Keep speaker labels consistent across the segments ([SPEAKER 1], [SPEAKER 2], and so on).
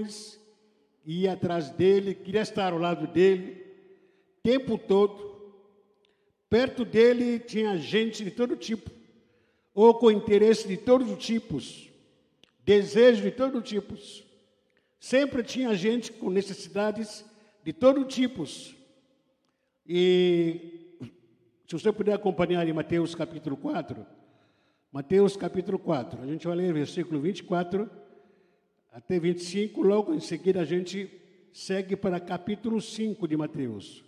[SPEAKER 1] multidões, ia atrás dele, queria estar ao lado dele, tempo todo. Perto dele tinha gente de todo tipo, ou com interesse de todos os tipos, desejo de todos os tipos. Sempre tinha gente com necessidades de todos os tipos. E se você puder acompanhar em Mateus capítulo 4, Mateus capítulo 4, a gente vai ler versículo 24 até 25, logo em seguida a gente segue para capítulo 5 de Mateus,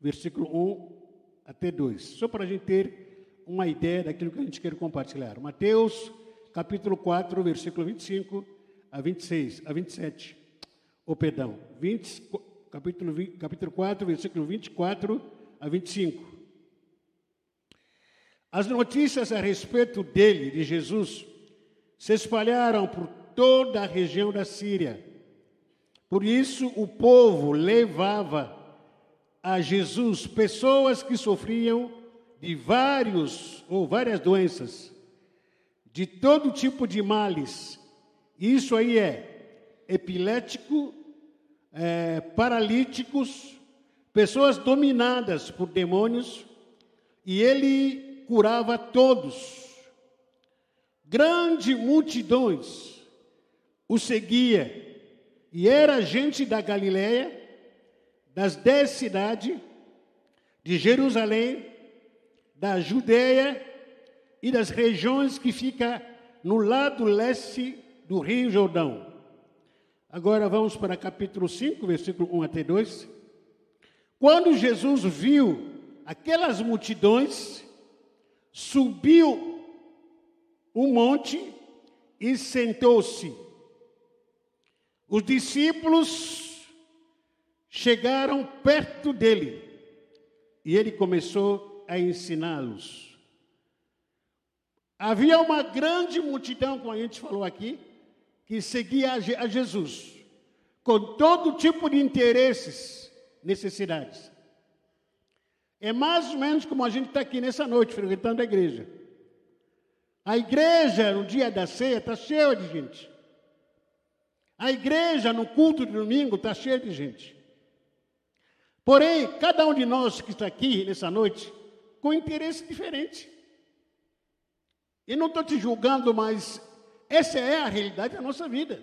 [SPEAKER 1] versículo 1 até 2, só para a gente ter uma ideia daquilo que a gente quer compartilhar. Mateus capítulo 4, versículo 25 a 26, a 27. Ou oh, perdão, 20, capítulo, 20, capítulo 4, versículo 24 a 25. As notícias a respeito dele, de Jesus, se espalharam por toda a região da Síria. Por isso, o povo levava a Jesus pessoas que sofriam de vários ou várias doenças, de todo tipo de males. Isso aí é epilético, é, paralíticos, pessoas dominadas por demônios, e ele curava todos. Grande multidões o seguia, e era gente da Galiléia, das dez cidades, de Jerusalém, da Judéia e das regiões que fica no lado leste do Rio Jordão. Agora vamos para capítulo 5, versículo 1 até 2. Quando Jesus viu aquelas multidões, subiu o monte e sentou-se. Os discípulos chegaram perto dele e ele começou a ensiná-los. Havia uma grande multidão, como a gente falou aqui, que seguia a Jesus, com todo tipo de interesses, necessidades. É mais ou menos como a gente está aqui nessa noite, frequentando a igreja. A igreja, no dia da ceia, está cheia de gente. A igreja, no culto de domingo, está cheia de gente. Porém, cada um de nós que está aqui nessa noite, com interesse diferente. E não estou te julgando, mas essa é a realidade da nossa vida.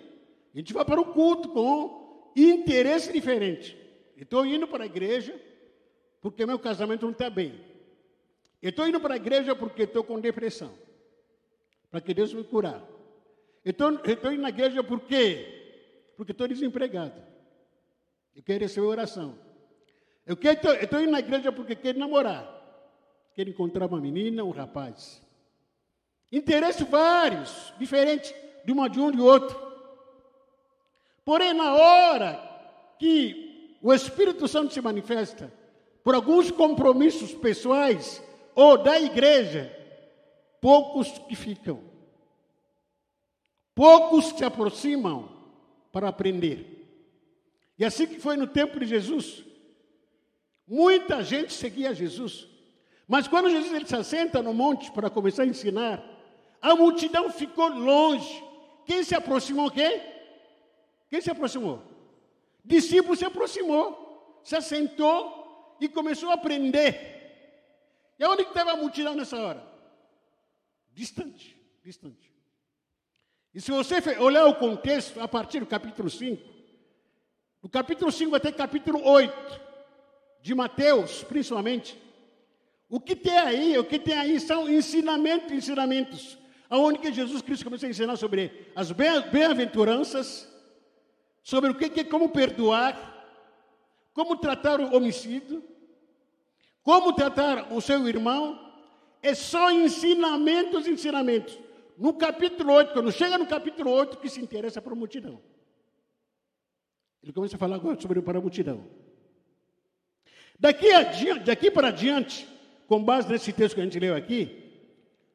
[SPEAKER 1] A gente vai para o culto com interesse diferente. Estou indo para a igreja porque meu casamento não está bem. Estou indo para a igreja porque estou com depressão. Para que Deus me curar. Estou indo na igreja por quê? Porque estou desempregado. Eu quero receber oração. Eu estou indo na igreja porque quero namorar. Quero encontrar uma menina, um rapaz. Interesses vários, diferentes de uma de um de outro. Porém, na hora que o Espírito Santo se manifesta, por alguns compromissos pessoais ou da igreja, poucos que ficam. Poucos se aproximam para aprender. E assim que foi no tempo de Jesus. Muita gente seguia Jesus. Mas quando Jesus ele se assenta no monte para começar a ensinar, a multidão ficou longe. Quem se aproximou quem? Quem se aproximou? Discípulo se aproximou, se assentou e começou a aprender. E onde estava a multidão nessa hora? Distante, distante. E se você olhar o contexto, a partir do capítulo 5, do capítulo 5 até capítulo 8, de Mateus, principalmente, o que tem aí, o que tem aí são ensinamentos, ensinamentos, aonde que Jesus Cristo começou a ensinar sobre as bem-aventuranças, sobre o que é como perdoar, como tratar o homicídio, como tratar o seu irmão? É só ensinamentos, ensinamentos. No capítulo 8, quando chega no capítulo 8, que se interessa para a multidão. Ele começa a falar agora sobre para a multidão. Daqui, adiante, daqui para adiante, com base nesse texto que a gente leu aqui,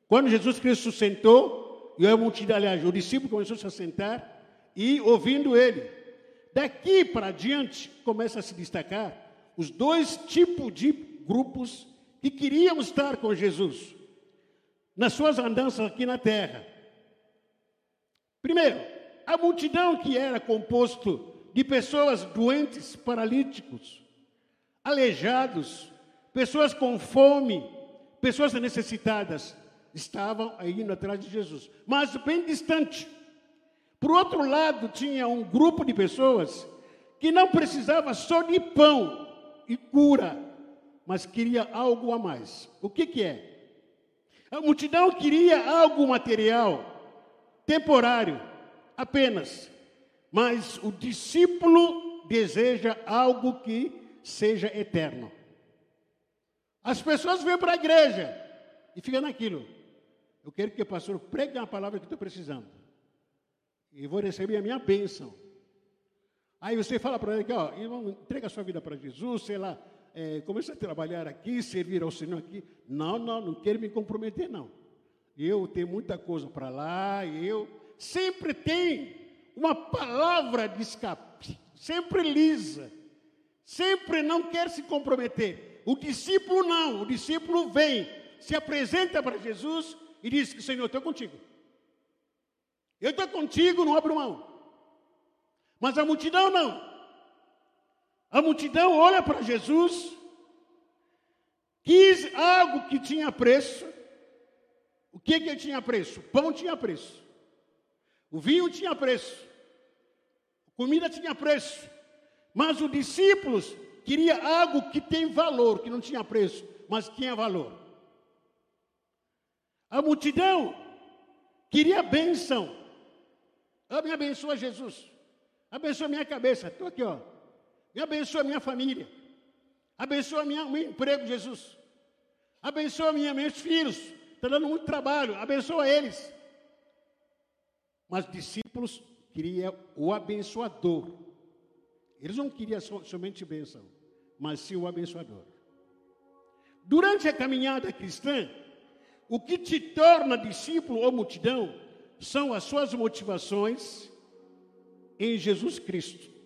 [SPEAKER 1] quando Jesus Cristo sentou, e a multidão, aliás, o discípulo começou a se sentar e ouvindo ele. Daqui para adiante, começa a se destacar os dois tipos de grupos que queriam estar com Jesus nas suas andanças aqui na terra. Primeiro, a multidão que era composto de pessoas doentes, paralíticos, aleijados, pessoas com fome, pessoas necessitadas, estavam indo atrás de Jesus, mas bem distante. Por outro lado, tinha um grupo de pessoas que não precisava só de pão e cura, mas queria algo a mais. O que, que é? A multidão queria algo material, temporário, apenas. Mas o discípulo deseja algo que seja eterno. As pessoas vêm para a igreja e ficam naquilo. Eu quero que o pastor pregue a palavra que estou precisando. E vou receber a minha bênção. Aí você fala para ele que, ó, entrega a sua vida para Jesus, sei lá, é, começa a trabalhar aqui, servir ao Senhor aqui. Não, não, não quero me comprometer, não. Eu tenho muita coisa para lá, eu sempre tem uma palavra de escape, sempre lisa, sempre não quer se comprometer. O discípulo não, o discípulo vem, se apresenta para Jesus e diz Senhor, estou contigo. Eu estou contigo, não abro mão. Mas a multidão não. A multidão olha para Jesus, quis algo que tinha preço. O que que tinha preço? Pão tinha preço. O vinho tinha preço. A comida tinha preço. Mas os discípulos queria algo que tem valor, que não tinha preço, mas tinha valor. A multidão queria bênção. Me abençoa Jesus. Abençoa minha cabeça. Estou aqui, ó. Me abençoa minha família. Abençoa minha, meu emprego, Jesus. Abençoa minha, meus filhos. Está dando muito trabalho. Abençoa eles. Mas discípulos queriam o abençoador. Eles não queriam somente bênção, mas sim o abençoador. Durante a caminhada cristã, o que te torna discípulo ou multidão são as suas motivações em Jesus Cristo.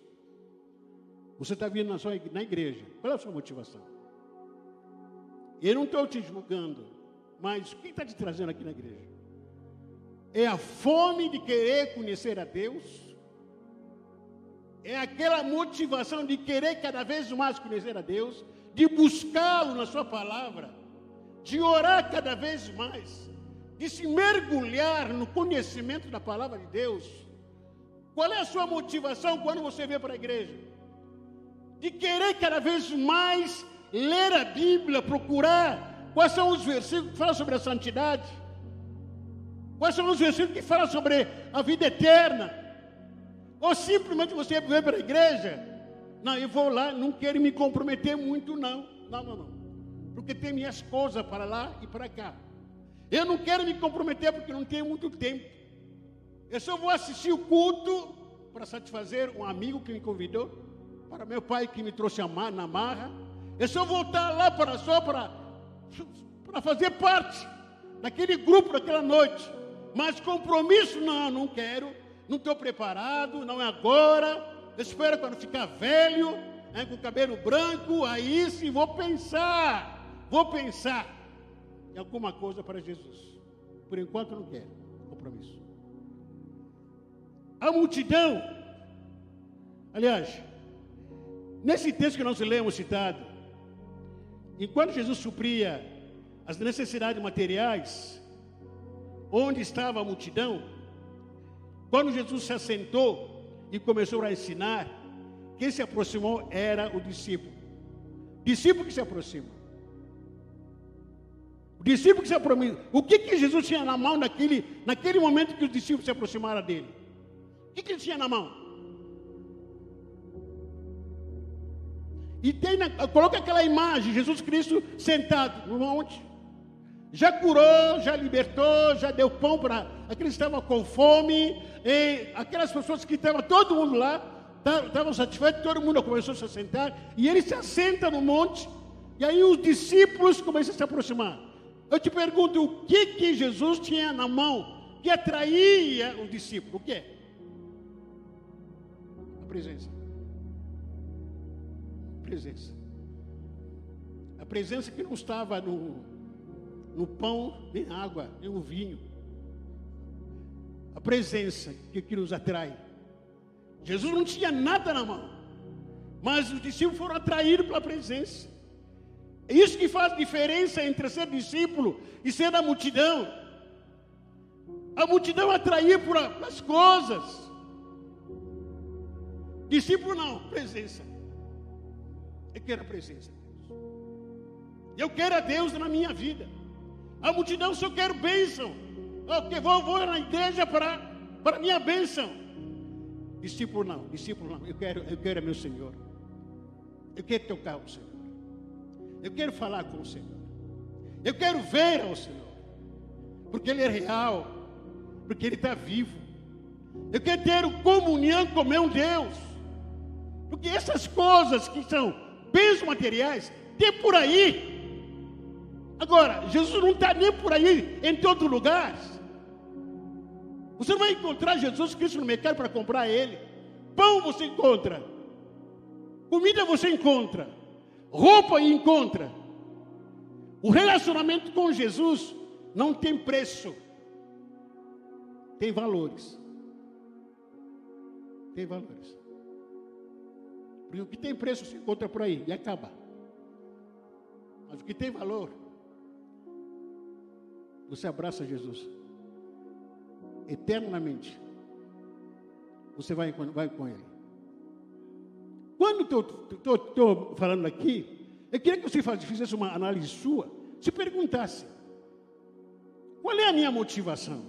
[SPEAKER 1] Você está vindo na, sua, na igreja, qual é a sua motivação? Eu não estou te julgando, mas o que está te trazendo aqui na igreja? É a fome de querer conhecer a Deus? É aquela motivação de querer cada vez mais conhecer a Deus? De buscá-lo na Sua palavra? de orar cada vez mais, de se mergulhar no conhecimento da palavra de Deus. Qual é a sua motivação quando você vem para a igreja? De querer cada vez mais ler a Bíblia, procurar. Quais são os versículos que falam sobre a santidade, quais são os versículos que falam sobre a vida eterna, ou simplesmente você vem para a igreja, não, eu vou lá, não quero me comprometer muito, não, não, não, não. Porque tem minhas coisas para lá e para cá. Eu não quero me comprometer porque não tenho muito tempo. Eu só vou assistir o culto para satisfazer um amigo que me convidou, para meu pai que me trouxe na marra. Eu só voltar lá para só para, para fazer parte daquele grupo daquela noite. Mas compromisso não, não quero, não estou preparado, não é agora. Espero quando ficar velho, né, com o cabelo branco, aí sim vou pensar vou pensar em alguma coisa para Jesus. Por enquanto não quero compromisso. A multidão, aliás, nesse texto que nós lemos citado, enquanto Jesus supria as necessidades materiais, onde estava a multidão, quando Jesus se assentou e começou a ensinar, quem se aproximou era o discípulo. Discípulo que se aproxima. O discípulo que se aproxima. O que, que Jesus tinha na mão naquele, naquele momento que os discípulos se aproximaram dele? O que, que ele tinha na mão? E tem na, coloca aquela imagem, Jesus Cristo sentado no monte. Já curou, já libertou, já deu pão para aqueles que estavam com fome, aquelas pessoas que estavam, todo mundo lá, estavam satisfeitos, todo mundo começou a se sentar, e ele se assenta no monte, e aí os discípulos começam a se aproximar. Eu te pergunto, o que que Jesus tinha na mão que atraía o discípulo? O que? A presença. Presença. A presença que não estava no, no pão, nem água, nem no vinho. A presença que, que nos atrai. Jesus não tinha nada na mão, mas os discípulos foram atraídos pela presença. É isso que faz diferença entre ser discípulo e ser da multidão. A multidão atraía por as coisas. Discípulo não, presença. Eu quero a presença de Deus. Eu quero a Deus na minha vida. A multidão só quer bênção. Eu vou, vou na igreja para, para minha bênção. Discípulo não, discípulo não. Eu quero, eu quero meu Senhor. Eu quero tocar o Senhor. Eu quero falar com o Senhor. Eu quero ver ao Senhor. Porque Ele é real. Porque Ele está vivo. Eu quero ter comunhão com meu Deus. Porque essas coisas que são bens materiais, tem por aí. Agora, Jesus não está nem por aí em todo lugar. Você vai encontrar Jesus Cristo no mercado para comprar ele. Pão você encontra. Comida você encontra. Roupa encontra. O relacionamento com Jesus não tem preço. Tem valores. Tem valores. O que tem preço se encontra por aí e acaba. Mas o que tem valor você abraça Jesus eternamente, você vai, vai com Ele. Quando estou falando aqui, eu queria que você fizesse uma análise sua, se perguntasse: qual é a minha motivação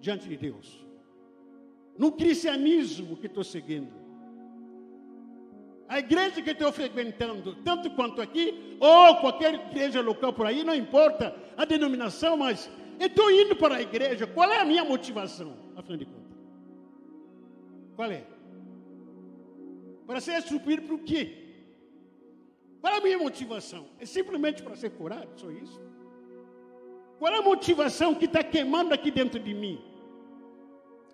[SPEAKER 1] diante de Deus? No cristianismo que estou seguindo a igreja que estou frequentando, tanto quanto aqui, ou qualquer igreja local por aí, não importa a denominação, mas eu estou indo para a igreja. Qual é a minha motivação, afinal de contas? Qual é? Para ser suprido o quê? Qual é a minha motivação? É simplesmente para ser curado, só isso? Qual é a motivação que está queimando aqui dentro de mim?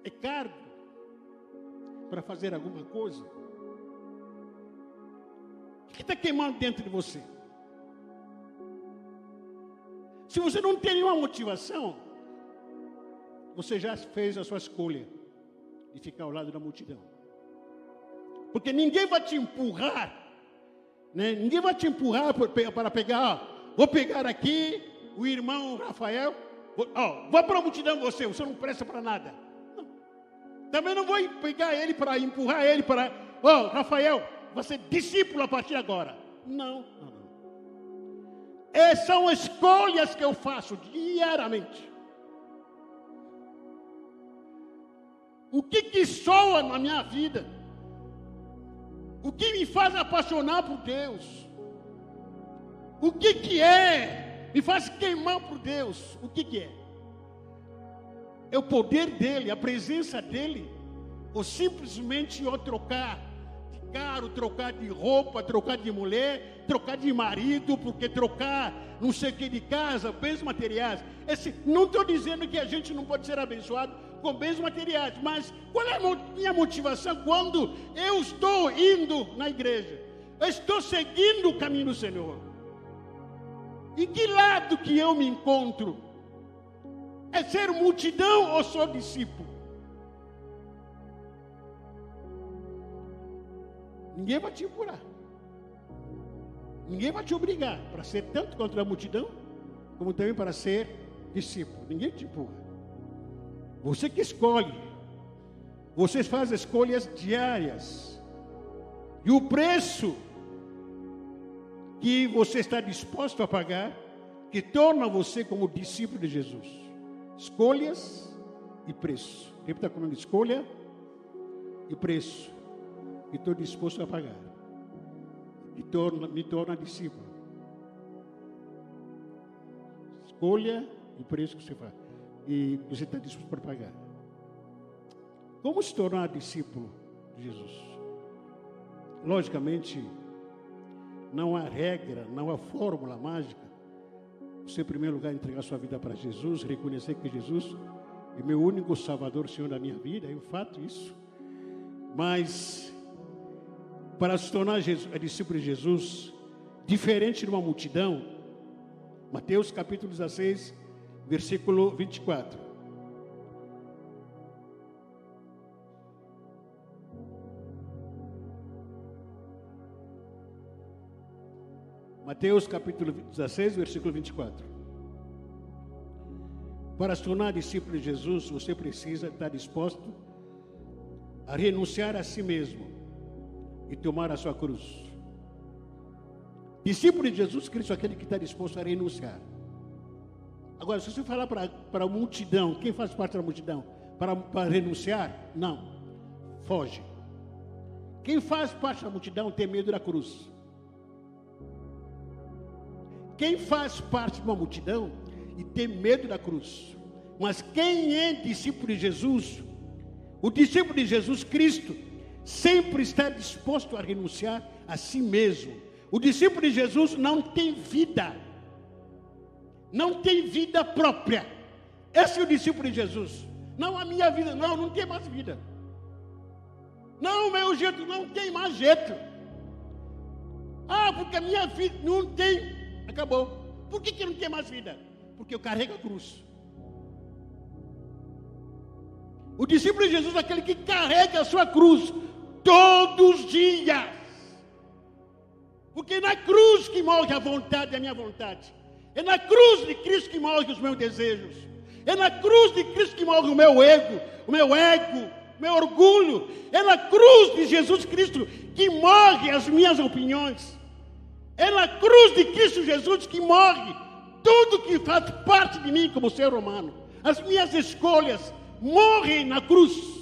[SPEAKER 1] É cargo para fazer alguma coisa? O que está queimando dentro de você? Se você não tem nenhuma motivação, você já fez a sua escolha de ficar ao lado da multidão. Porque ninguém vai te empurrar, né? ninguém vai te empurrar para pegar, vou pegar aqui o irmão Rafael, vou, oh, vou para a multidão você, você não presta para nada. Não. Também não vou pegar ele para empurrar ele para, ó, Rafael, você é discípulo a partir de agora. Não, não, não. Essas são escolhas que eu faço diariamente. O que que soa na minha vida? O que me faz apaixonar por Deus? O que que é? Me faz queimar por Deus. O que que é? É o poder dele, a presença dele, ou simplesmente eu trocar caro, trocar de roupa, trocar de mulher, trocar de marido, porque trocar não sei o que de casa, bens materiais. Esse, não estou dizendo que a gente não pode ser abençoado com bens materiais, mas qual é a minha motivação quando eu estou indo na igreja? Eu estou seguindo o caminho do Senhor. Em que lado que eu me encontro? É ser multidão ou sou discípulo? Ninguém vai te empurrar. Ninguém vai te obrigar para ser tanto contra a multidão, como também para ser discípulo. Ninguém te empurra. Você que escolhe. Você faz escolhas diárias. E o preço que você está disposto a pagar, que torna você como discípulo de Jesus. Escolhas e preço. Repita comigo: escolha e preço e estou disposto a pagar. E torna, me torna discípulo. Escolha o preço que você faz. E você está disposto para pagar. Como se tornar discípulo de Jesus? Logicamente, não há regra, não há fórmula mágica. Você, em primeiro lugar, entregar sua vida para Jesus, reconhecer que Jesus é meu único Salvador, Senhor da minha vida, eu faço isso. Mas para se tornar Jesus, é discípulo de Jesus, diferente de uma multidão, Mateus capítulo 16, versículo 24. Mateus capítulo 16, versículo 24. Para se tornar discípulo de Jesus, você precisa estar disposto a renunciar a si mesmo e tomar a sua cruz. Discípulo de Jesus Cristo aquele que está disposto a renunciar. Agora, se você falar para, a multidão, quem faz parte da multidão, para renunciar, não, foge. Quem faz parte da multidão tem medo da cruz. Quem faz parte de uma multidão e tem medo da cruz. Mas quem é discípulo de Jesus, o discípulo de Jesus Cristo, sempre está disposto a renunciar a si mesmo. O discípulo de Jesus não tem vida, não tem vida própria. Esse é o discípulo de Jesus. Não a minha vida, não, não tem mais vida. Não, meu jeito não tem mais jeito. Ah, porque a minha vida não tem Acabou. Por que, que não tem mais vida? Porque eu carrego a cruz. O discípulo de Jesus é aquele que carrega a sua cruz todos os dias. Porque é na cruz que morre a vontade, a minha vontade. É na cruz de Cristo que morrem os meus desejos. É na cruz de Cristo que morre o meu ego, o meu ego, o meu orgulho. É na cruz de Jesus Cristo que morrem as minhas opiniões. É na cruz de Cristo Jesus que morre tudo que faz parte de mim como ser humano. As minhas escolhas morrem na cruz.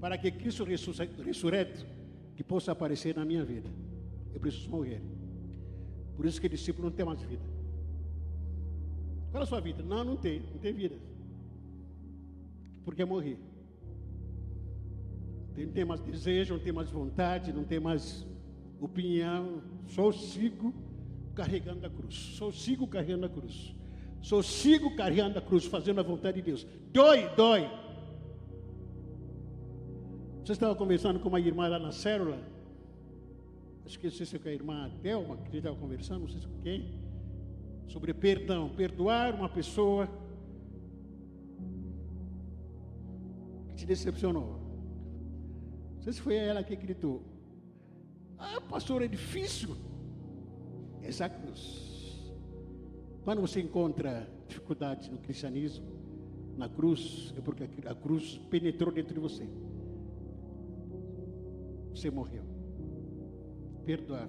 [SPEAKER 1] Para que Cristo ressurreto que possa aparecer na minha vida. Eu preciso morrer. Por isso que discípulo não tem mais vida. Qual é a sua vida? Não, não tem, não tem vida. Porque morri. Não tem mais desejo, não tem mais vontade, não tem mais opinião, só sigo carregando a cruz, só sigo carregando a cruz, só sigo carregando a cruz, fazendo a vontade de Deus. Dói, dói. Você estava conversando com uma irmã lá na célula, acho que não sei se é a irmã Thelma, que a gente estava conversando, não sei se com quem, sobre perdão, perdoar uma pessoa que te decepcionou. Não sei se foi ela que gritou. Ah, pastor, é difícil. Essa cruz. Quando você encontra dificuldades no cristianismo, na cruz, é porque a cruz penetrou dentro de você. Você morreu. Perdoar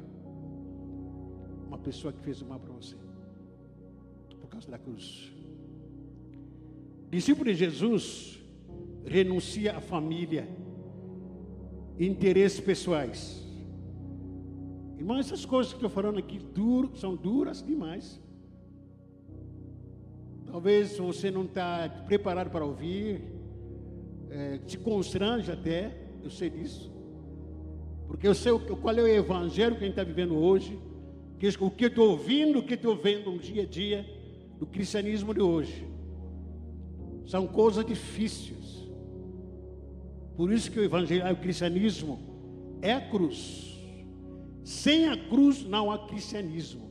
[SPEAKER 1] uma pessoa que fez o mal para você. Por causa da cruz. Discípulo de Jesus renuncia à família, interesses pessoais Irmão, essas coisas que estou falando aqui duro, são duras demais. Talvez você não está preparado para ouvir, é, te constrange até, eu sei disso. Porque eu sei qual é o evangelho que a gente está vivendo hoje, que, o que eu estou ouvindo, o que estou vendo no dia a dia do cristianismo de hoje. São coisas difíceis. Por isso que o evangelho, o cristianismo é a cruz. Sem a cruz não há cristianismo.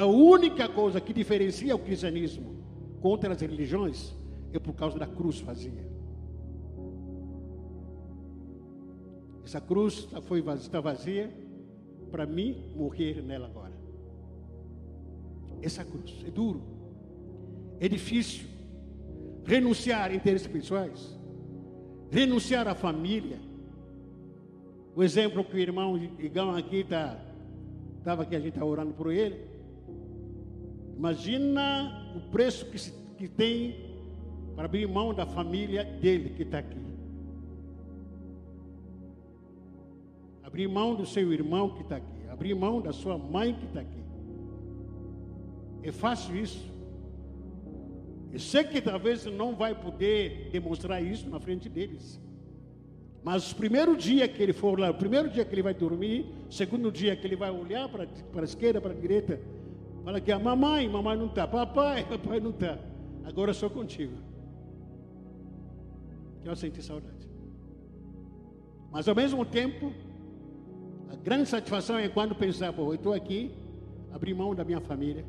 [SPEAKER 1] a única coisa que diferencia o cristianismo contra as religiões é por causa da cruz vazia. Essa cruz foi vazia, está vazia para mim morrer nela agora. Essa cruz é duro, é difícil renunciar a interesses pessoais, renunciar à família o exemplo que o irmão Igão aqui está, estava aqui, a gente está orando por ele. Imagina o preço que, se, que tem para abrir mão da família dele que está aqui. Abrir mão do seu irmão que está aqui. Abrir mão da sua mãe que está aqui. É fácil isso. Eu sei que talvez não vai poder demonstrar isso na frente deles. Mas o primeiro dia que ele for lá, o primeiro dia que ele vai dormir, segundo dia que ele vai olhar para, para a esquerda, para a direita, fala que a mamãe, mamãe não está, papai, papai não está. Agora sou contigo. Eu senti saudade. Mas ao mesmo tempo, a grande satisfação é quando pensar, pô, eu estou aqui, abri mão da minha família,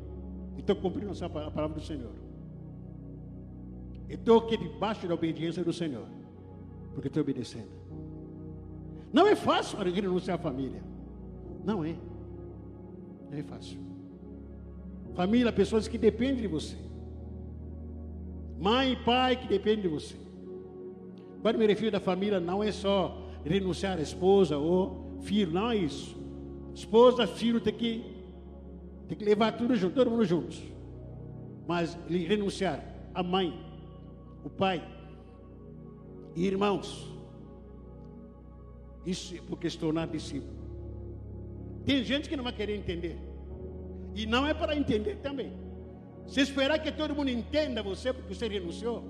[SPEAKER 1] e estou cumprindo a palavra do Senhor. Estou aqui debaixo da obediência do Senhor, porque estou obedecendo. Não é fácil renunciar à família. Não é. Não é fácil. Família, pessoas que dependem de você. Mãe e pai que dependem de você. Quando me refiro da família, não é só renunciar à esposa ou filho, não é isso. Esposa, filho tem que, tem que levar tudo junto, todo mundo juntos. Mas renunciar à mãe, o pai e irmãos. Isso é porque se tornar discípulo. Tem gente que não vai querer entender. E não é para entender também. Se esperar que todo mundo entenda você porque você renunciou,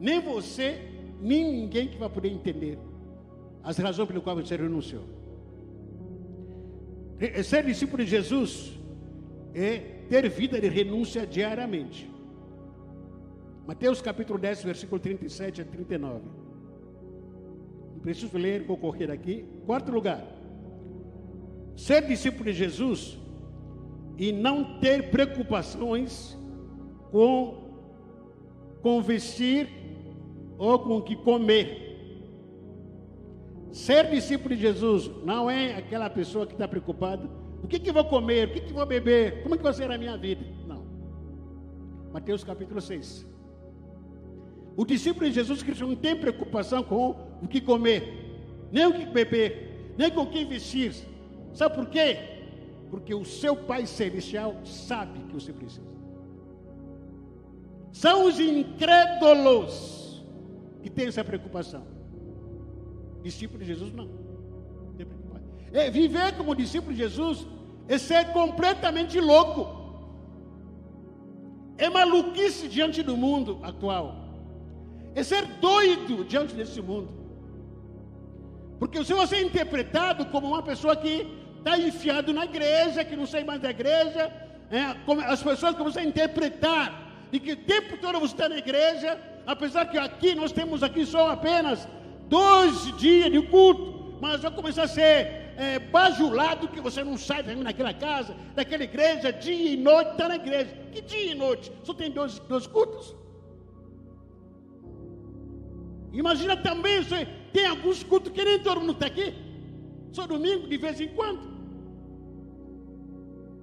[SPEAKER 1] nem você, nem ninguém que vai poder entender as razões pelas quais você renunciou. Ser discípulo de Jesus é ter vida de renúncia diariamente. Mateus capítulo 10, versículo 37 a 39. Não preciso ler, vou correr aqui. Quarto lugar. Ser discípulo de Jesus e não ter preocupações com, com vestir ou com o que comer. Ser discípulo de Jesus não é aquela pessoa que está preocupada. O que, que vou comer? O que, que vou beber? Como é que vai ser a minha vida? Não. Mateus capítulo 6. O discípulo de Jesus Cristo não tem preocupação com o que comer, nem o que beber, nem com o que vestir. Sabe por quê? Porque o seu Pai Celestial sabe que você precisa. São os incrédulos que têm essa preocupação. Discípulo de Jesus não. É, viver como discípulo de Jesus é ser completamente louco. É maluquice diante do mundo atual é ser doido diante desse mundo. Porque se você é interpretado como uma pessoa que está enfiado na igreja, que não sai mais da igreja, é, as pessoas começam a interpretar e que o tempo todo você está na igreja, apesar que aqui nós temos aqui só apenas dois dias de culto, mas vai começar a ser é, bajulado que você não sai naquela casa, daquela igreja, dia e noite, está na igreja. Que dia e noite? Só tem dois, dois cultos? Imagina também, você tem alguns cultos que nem todo mundo está aqui. Só domingo, de vez em quando.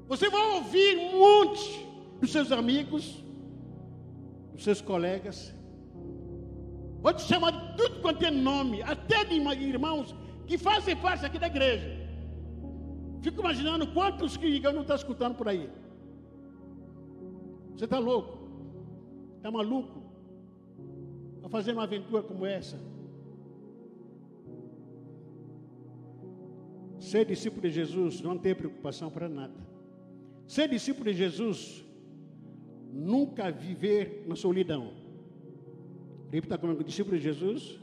[SPEAKER 1] Você vai ouvir um monte dos seus amigos, dos seus colegas. Vou te chamar de tudo quanto é nome, até de irmãos que fazem parte aqui da igreja. Fico imaginando quantos que não está escutando por aí. Você está louco? Está maluco? fazer uma aventura como essa. Ser discípulo de Jesus não tem preocupação para nada. Ser discípulo de Jesus nunca viver na solidão. Repita comigo, discípulo de Jesus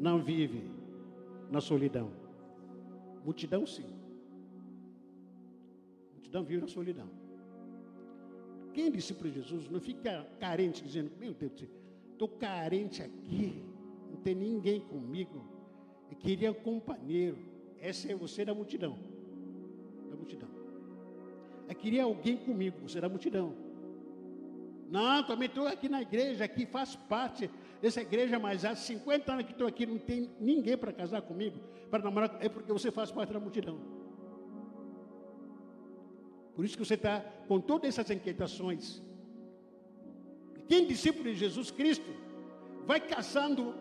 [SPEAKER 1] não vive na solidão. Multidão sim. Multidão vive na solidão. Quem é discípulo de Jesus não fica carente dizendo, meu Deus, estou carente aqui, não tem ninguém comigo. Eu queria um companheiro. Essa é você da multidão. Da multidão. Eu queria alguém comigo, você da multidão. Não, também estou aqui na igreja, aqui faço parte dessa igreja, mas há 50 anos que estou aqui, não tem ninguém para casar comigo, para namorar, é porque você faz parte da multidão. Por isso que você está com todas essas inquietações. Quem é discípulo de Jesus Cristo vai caçando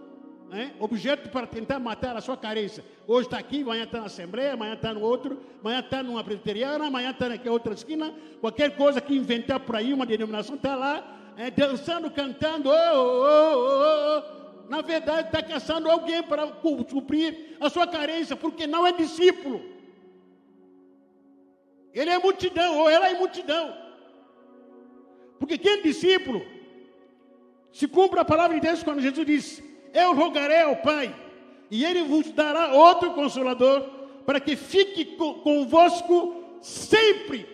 [SPEAKER 1] né, objeto para tentar matar a sua carência. Hoje está aqui, amanhã está na Assembleia, amanhã está no outro, amanhã está numa presbiteriana, amanhã está naquela outra esquina. Qualquer coisa que inventar por aí, uma denominação está lá, é, dançando, cantando. Oh, oh, oh, oh. Na verdade, está caçando alguém para cumprir a sua carência, porque não é discípulo. Ele é multidão, ou ela é multidão. Porque quem é discípulo se cumpra a palavra de Deus quando Jesus diz: Eu rogarei ao Pai, e Ele vos dará outro consolador, para que fique convosco sempre.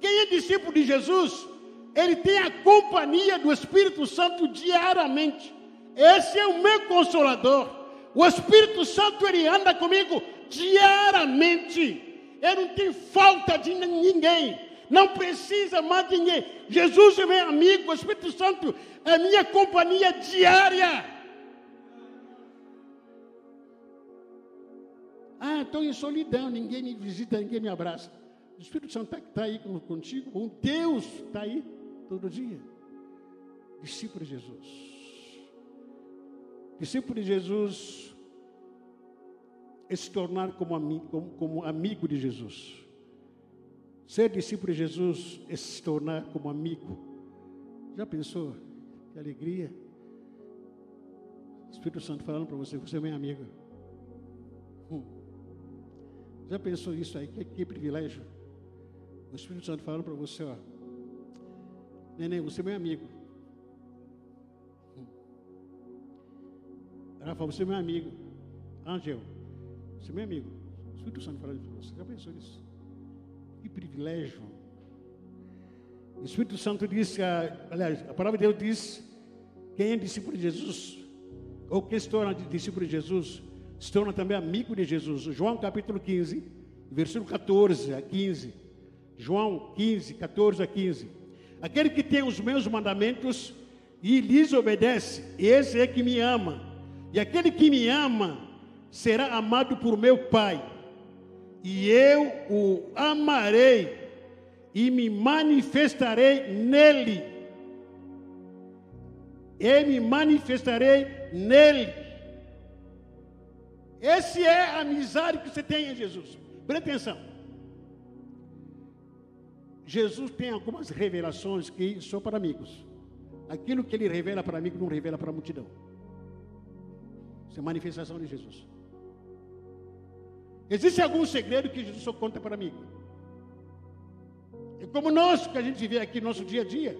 [SPEAKER 1] Quem é discípulo de Jesus, ele tem a companhia do Espírito Santo diariamente. Esse é o meu consolador. O Espírito Santo ele anda comigo diariamente. Eu não tenho falta de ninguém não precisa mais de ninguém. Jesus é meu amigo, o Espírito Santo é minha companhia diária. estou em solidão, ninguém me visita, ninguém me abraça. O Espírito Santo está tá aí contigo, um Deus está aí todo dia. Discípulo de Jesus. Discípulo de Jesus é se tornar como como, como amigo de Jesus. Ser discípulo de Jesus é se tornar como amigo. Já pensou? Alegria. O Espírito Santo falando para você, você é meu amigo. Hum. Já pensou isso aí? Que, que privilégio. O Espírito Santo falando para você, ó. Neném, você é meu amigo. Hum. Rafa, você é meu amigo. Angel, você é meu amigo. O Espírito Santo falando para você. Já pensou nisso? Que privilégio. O Espírito Santo diz, aliás, a palavra de Deus diz: quem é discípulo de Jesus, ou quem se torna discípulo de Jesus, se torna também amigo de Jesus. João capítulo 15, versículo 14 a 15. João 15, 14 a 15. Aquele que tem os meus mandamentos e lhes obedece, esse é que me ama. E aquele que me ama será amado por meu Pai. E eu o amarei e me manifestarei nele. E me manifestarei nele. Esse é a amizade que você tem em Jesus. Presta atenção. Jesus tem algumas revelações que são para amigos. Aquilo que ele revela para amigo não revela para a multidão. Isso é manifestação de Jesus. Existe algum segredo que Jesus só conta para amigo? É como nós que a gente vê aqui no nosso dia a dia.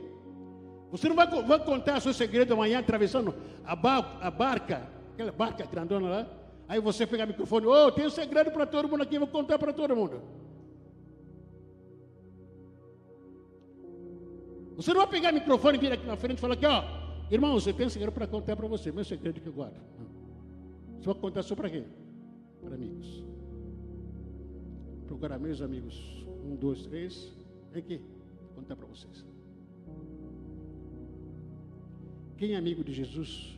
[SPEAKER 1] Você não vai, vai contar seu segredo amanhã atravessando a, bar, a barca, aquela barca grandona lá. Aí você pega o microfone, oh, tenho um segredo para todo mundo aqui, vou contar para todo mundo. Você não vai pegar o microfone e vir aqui na frente e falar aqui, ó, irmão, você tem um segredo para contar para você, meu segredo que eu guardo. Você vai contar só para quem? Para amigos. Procurar meus amigos. Um, dois, três. Vem aqui, vou contar para vocês. Quem é amigo de Jesus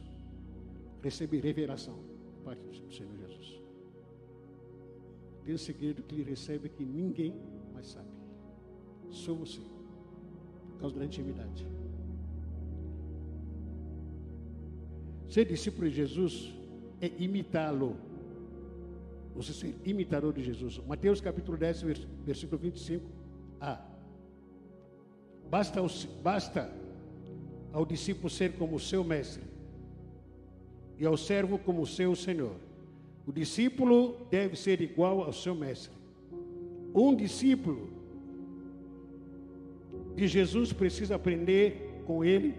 [SPEAKER 1] recebe revelação da parte do Senhor Jesus. Tem um segredo que ele recebe que ninguém mais sabe. Só você. Por causa da intimidade. Ser discípulo de Jesus é imitá-lo. Você ser imitador de Jesus. Mateus capítulo 10, versículo 25. A. Basta, ao, basta ao discípulo ser como seu mestre e ao servo como seu senhor. O discípulo deve ser igual ao seu mestre. Um discípulo de Jesus precisa aprender com ele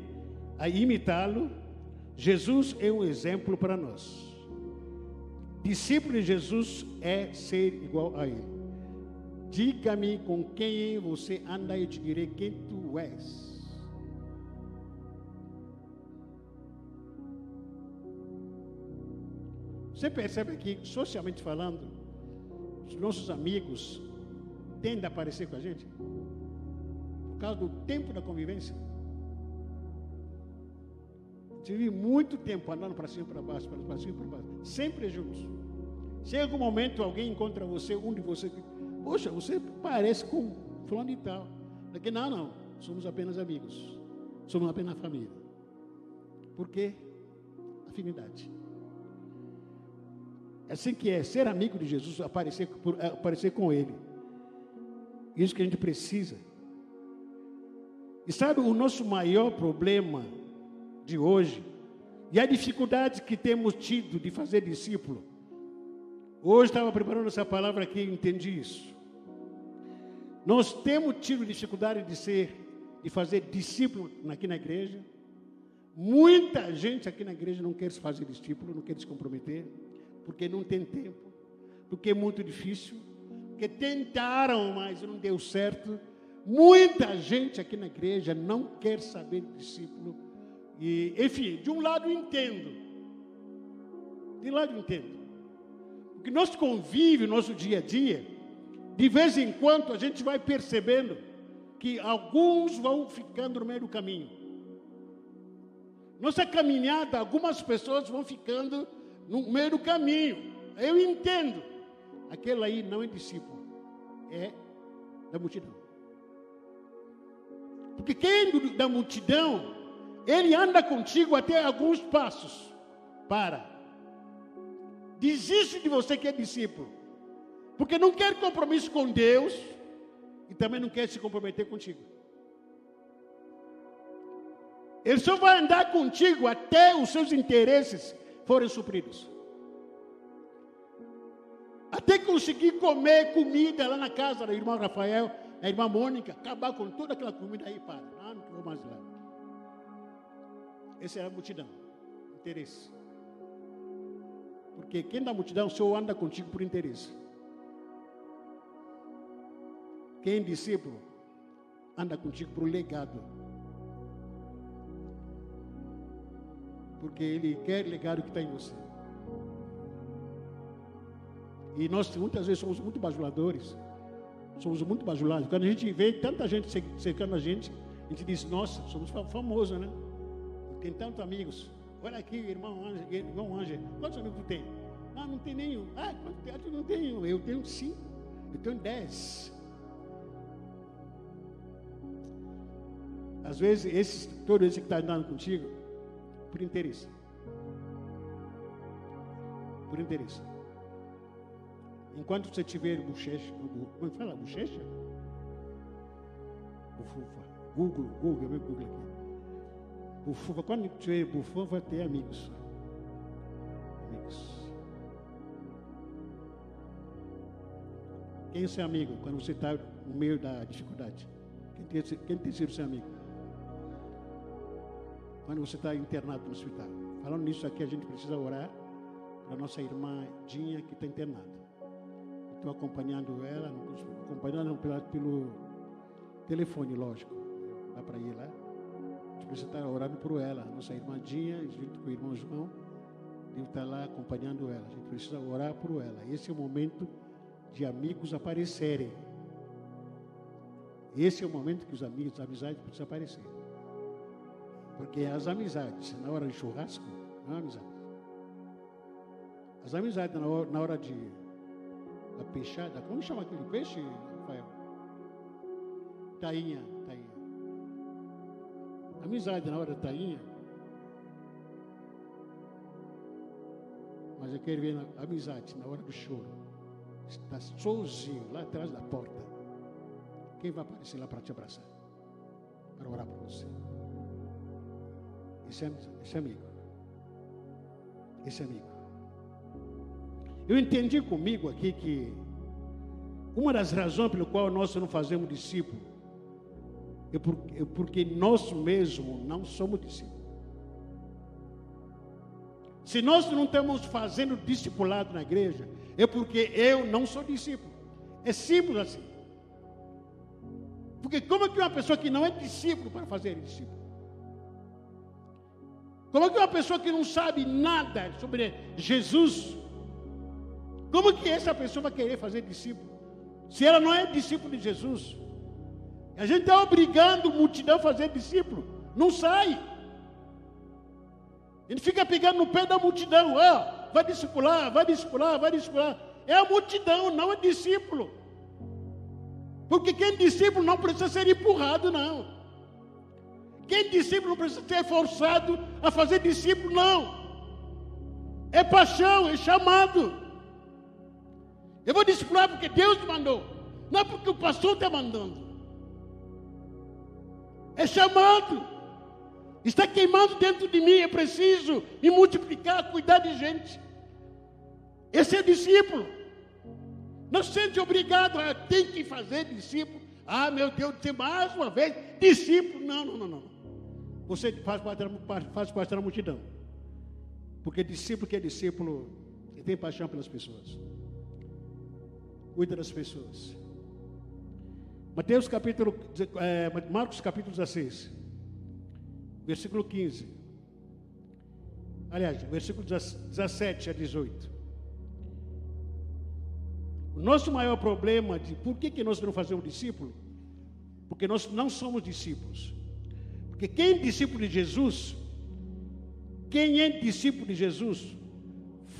[SPEAKER 1] a imitá-lo. Jesus é um exemplo para nós. Discípulo de Jesus é ser igual a Ele. Diga-me com quem você anda eu te direi quem tu és. Você percebe que, socialmente falando, os nossos amigos tendem a aparecer com a gente por causa do tempo da convivência. Tive muito tempo andando para cima e para baixo, para cima e para baixo, sempre juntos. Chega um momento, alguém encontra você, um de vocês, poxa, você parece com fulano e tal. Daqui, não, não, somos apenas amigos, somos apenas família. Por quê? Afinidade. É assim que é, ser amigo de Jesus, aparecer, aparecer com Ele. Isso que a gente precisa. E sabe o nosso maior problema de hoje e a dificuldade que temos tido de fazer discípulo. Hoje estava preparando essa palavra aqui e entendi isso. Nós temos tido dificuldade de ser, de fazer discípulo aqui na igreja. Muita gente aqui na igreja não quer se fazer discípulo, não quer se comprometer, porque não tem tempo, porque é muito difícil, porque tentaram, mas não deu certo. Muita gente aqui na igreja não quer saber de discípulo, e, enfim, de um lado entendo. De um lado entendo. Porque nosso convívio, nosso dia a dia, de vez em quando a gente vai percebendo que alguns vão ficando no meio do caminho. Nossa caminhada, algumas pessoas vão ficando no meio do caminho. Eu entendo. aquele aí não é discípulo, é da multidão. Porque quem da multidão, ele anda contigo até alguns passos. Para. Desiste de você que é discípulo. Porque não quer compromisso com Deus e também não quer se comprometer contigo. Ele só vai andar contigo até os seus interesses forem supridos. Até conseguir comer comida lá na casa do irmão Rafael, da irmã Mônica, acabar com toda aquela comida aí, para. Ah, não vou mais lá. Essa é a multidão. Interesse. Porque quem da multidão só anda contigo por interesse. Quem é discípulo anda contigo por legado. Porque ele quer legar o que está em você. E nós muitas vezes somos muito bajuladores. Somos muito bajulados. Quando a gente vê tanta gente cercando a gente, a gente diz, nossa, somos famosos, né? Tem tantos amigos. Olha aqui, irmão Ângelo, irmão. Quantos amigos tu tem? Ah, não tem nenhum. Ah, quantos não tenho? Eu tenho cinco. Eu tenho dez. Às vezes, esses, todo esse que está andando contigo, por interesse. Por interesse. Enquanto você tiver bochecha, como é fala? Bochecha? Bufufa. Google, Google, eu Google aqui. Bufufa. Quando tiver bufufa, ter amigos. Amigos. Quem é seu amigo quando você está no meio da dificuldade? Quem tem, quem tem sido seu amigo? Quando você está internado no hospital. Falando nisso aqui, a gente precisa orar para nossa irmã Dinha que está internada. Estou acompanhando ela, acompanhando pela, pelo telefone, lógico. Dá para ir lá. A gente precisa estar orando por ela. Nossa irmã Dinha, junto com o irmão João, deve estar lá acompanhando ela. A gente precisa orar por ela. Esse é o momento de amigos aparecerem. Esse é o momento que os amigos, as amizades precisam aparecer. Porque as amizades, na hora de churrasco, é amizade. As amizades na hora, na hora de da peixada, como chama aquele peixe, Rafael? Tainha, tainha. Amizade na hora da tainha. Mas eu quero ver a amizade na hora do choro. Está sozinho lá atrás da porta. Quem vai aparecer lá para te abraçar? Para orar por você. Esse é, esse é amigo. Esse é amigo. Eu entendi comigo aqui que uma das razões pelo qual nós não fazemos discípulo é porque, é porque nós mesmos não somos discípulos. Se nós não estamos fazendo discipulado na igreja, é porque eu não sou discípulo. É simples assim. Porque como é que uma pessoa que não é discípulo para fazer discípulo? Como é que uma pessoa que não sabe nada sobre Jesus, como que essa pessoa vai querer fazer discípulo? Se ela não é discípulo de Jesus. A gente está obrigando a multidão a fazer discípulo. Não sai. Ele fica pegando no pé da multidão. Ó, vai discipular, vai discipular, vai discipular. É a multidão, não é discípulo. Porque quem é discípulo não precisa ser empurrado, não. Quem discípulo precisa ser forçado a fazer discípulo, não. É paixão, é chamado. Eu vou discipular porque Deus mandou, não é porque o pastor está mandando. É chamado. Está queimando dentro de mim. É preciso me multiplicar, cuidar de gente. Esse é discípulo. Não se sente obrigado a ter que fazer discípulo. Ah, meu Deus, tem mais uma vez, discípulo. Não, não, não, não. Você faz parte, faz parte da multidão. Porque discípulo que é discípulo, tem paixão pelas pessoas cuida das pessoas. Mateus capítulo, é, Marcos capítulo 16, versículo 15. Aliás, versículo 17 a 18. O nosso maior problema de por que, que nós não fazemos discípulo? Porque nós não somos discípulos. Porque quem é discípulo de Jesus, quem é discípulo de Jesus,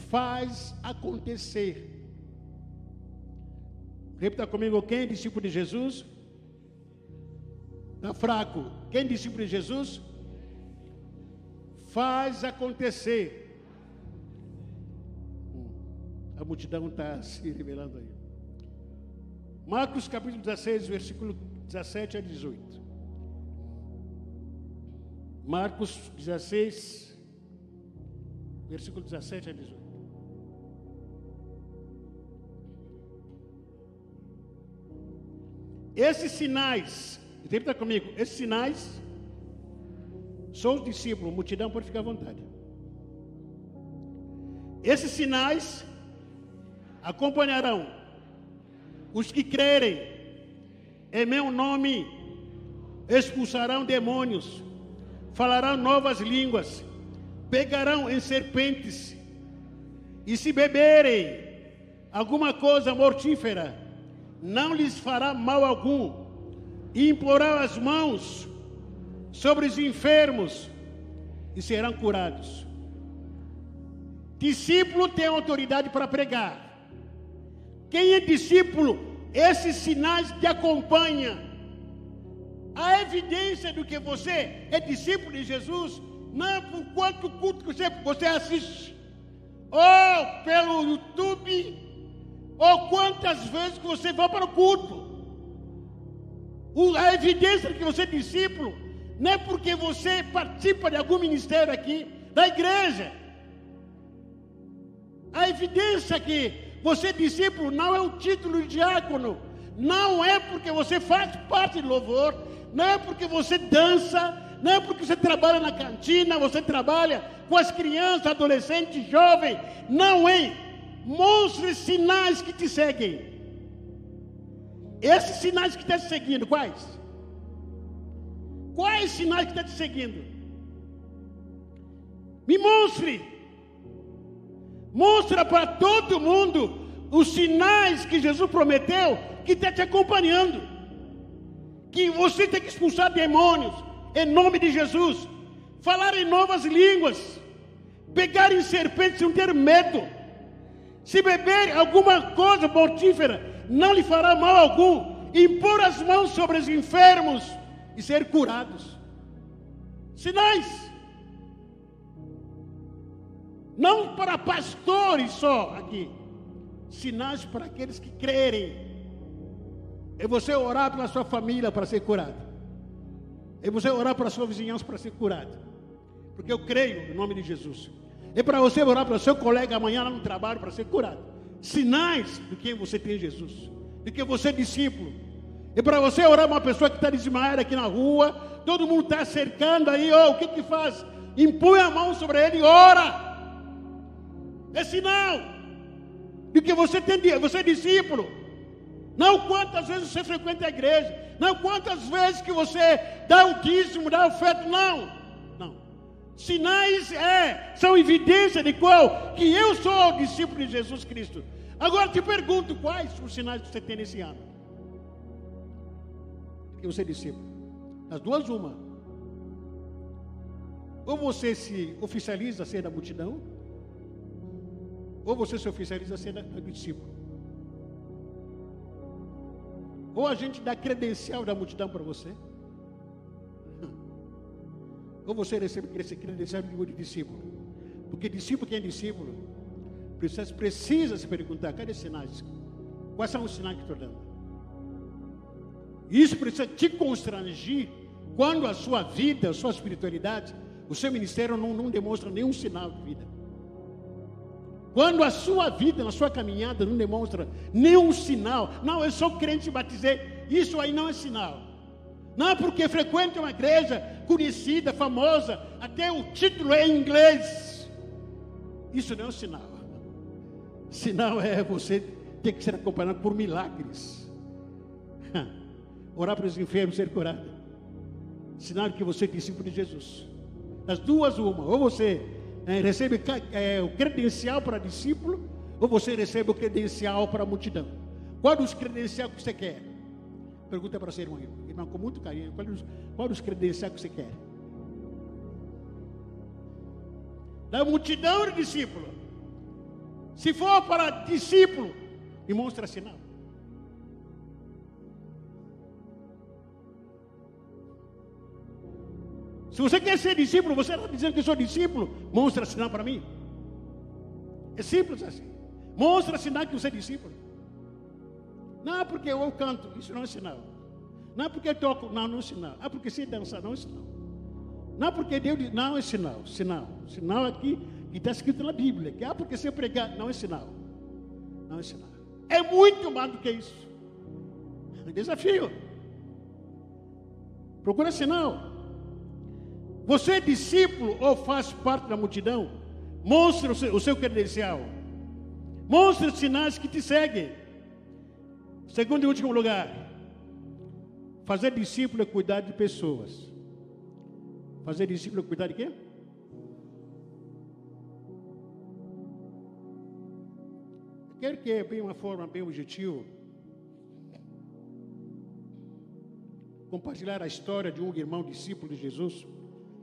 [SPEAKER 1] faz acontecer. Repita comigo, quem é discípulo de Jesus? Está fraco. Quem é discípulo de Jesus? Faz acontecer. A multidão está se revelando aí. Marcos capítulo 16, versículo 17 a 18. Marcos 16, versículo 17 a 18. Esses sinais, repita comigo, esses sinais são os discípulos, multidão pode ficar à vontade. Esses sinais acompanharão os que crerem em meu nome, expulsarão demônios, falarão novas línguas, pegarão em serpentes, e se beberem alguma coisa mortífera, não lhes fará mal algum, e implorar as mãos sobre os enfermos e serão curados. Discípulo tem autoridade para pregar. Quem é discípulo, esses sinais te acompanham. A evidência do que você é discípulo de Jesus não é por quanto culto que você, você assiste, ou pelo YouTube, ou quantas vezes que você vai para o culto. A evidência de que você é discípulo não é porque você participa de algum ministério aqui da igreja. A evidência que você é discípulo não é um título de diácono, não é porque você faz parte do louvor, não é porque você dança, não é porque você trabalha na cantina, você trabalha com as crianças, adolescentes, jovens, não é. Mostre sinais que te seguem. Esses sinais que estão te seguindo, quais? Quais sinais que estão te seguindo? Me mostre. Mostra para todo mundo os sinais que Jesus prometeu que está te acompanhando. Que você tem que expulsar demônios em nome de Jesus. Falar em novas línguas. Pegar em serpentes sem ter medo se beber alguma coisa mortífera, não lhe fará mal algum. Impor as mãos sobre os enfermos e ser curados. Sinais. Não para pastores só aqui. Sinais para aqueles que crerem. É você orar pela sua família para ser curado. É você orar para a sua vizinhança para ser curado. Porque eu creio no nome de Jesus. É para você orar para o seu colega amanhã lá no trabalho para ser curado. Sinais de quem você tem Jesus, de que você é discípulo. É para você orar para uma pessoa que está desmaiada aqui na rua, todo mundo está cercando aí, oh, o que que faz? Impõe a mão sobre ele e ora. É sinal de que você tem, você é discípulo. Não quantas vezes você frequenta a igreja, não quantas vezes que você dá o dízimo, dá o oferta, não. Sinais é, são evidência de qual? Que eu sou discípulo de Jesus Cristo. Agora te pergunto, quais os sinais que você tem nesse ano? Que você é discípulo. As duas, uma. Ou você se oficializa a ser da multidão, ou você se oficializa a ser do discípulo. Ou a gente dá credencial da multidão para você. Ou você recebe esse credencial de discípulo. Porque discípulo, quem é discípulo, precisa, precisa se perguntar: cadê os sinais? Quais são os sinais que estou dando? Isso precisa te constranger quando a sua vida, a sua espiritualidade, o seu ministério não, não demonstra nenhum sinal de vida. Quando a sua vida, na sua caminhada, não demonstra nenhum sinal, não, eu sou crente e batizei, isso aí não é sinal. Não é porque frequenta uma igreja conhecida, famosa, até o título é em inglês. Isso não é um sinal. Sinal é você ter que ser acompanhado por milagres. Orar para os enfermos ser curado. Sinal que você é discípulo de Jesus. Das duas, uma. Ou você é, recebe é, o credencial para discípulo, ou você recebe o credencial para a multidão. Qual dos credenciais que você quer? Pergunta para seu irmão, irmão, com muito carinho, qual os, qual os credenciais que você quer? Da multidão de discípulos. Se for para discípulo, me mostra sinal. Se você quer ser discípulo, você está dizendo que sou discípulo, mostra sinal para mim. É simples assim. Mostra sinal que você é discípulo. Não, porque eu canto, isso não é sinal. Não é porque eu toco, não, não é sinal. Ah, porque se dançar, não é sinal. Não é porque Deus não é sinal. Sinal. Sinal aqui que está escrito na Bíblia. Que ah, porque eu pregar, não é sinal. Não é sinal. É muito mais do que isso. É desafio. Procura sinal. Você é discípulo ou faz parte da multidão? Mostre o seu, o seu credencial. Mostre os sinais que te seguem. Segundo e último lugar, fazer discípulo é cuidar de pessoas. Fazer discípulo é cuidar de quê? Quero que é bem uma forma bem objetiva. Compartilhar a história de um irmão discípulo de Jesus.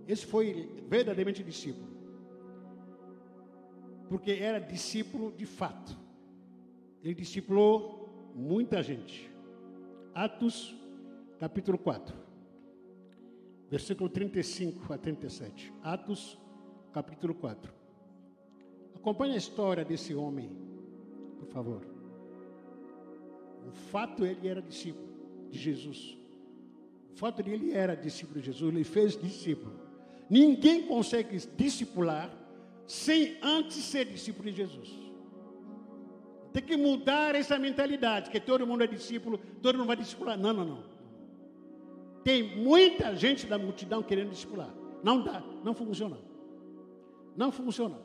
[SPEAKER 1] Esse foi verdadeiramente discípulo. Porque era discípulo de fato. Ele discipulou muita gente. Atos, capítulo 4, versículo 35 a 37. Atos, capítulo 4. Acompanhe a história desse homem, por favor. O fato ele era discípulo de Jesus. O fato de ele era discípulo de Jesus, ele fez discípulo. Ninguém consegue discipular sem antes ser discípulo de Jesus. Tem que mudar essa mentalidade, que todo mundo é discípulo, todo mundo vai discipular. Não, não, não. Tem muita gente da multidão querendo discipular. Não dá, não funciona. Não funciona.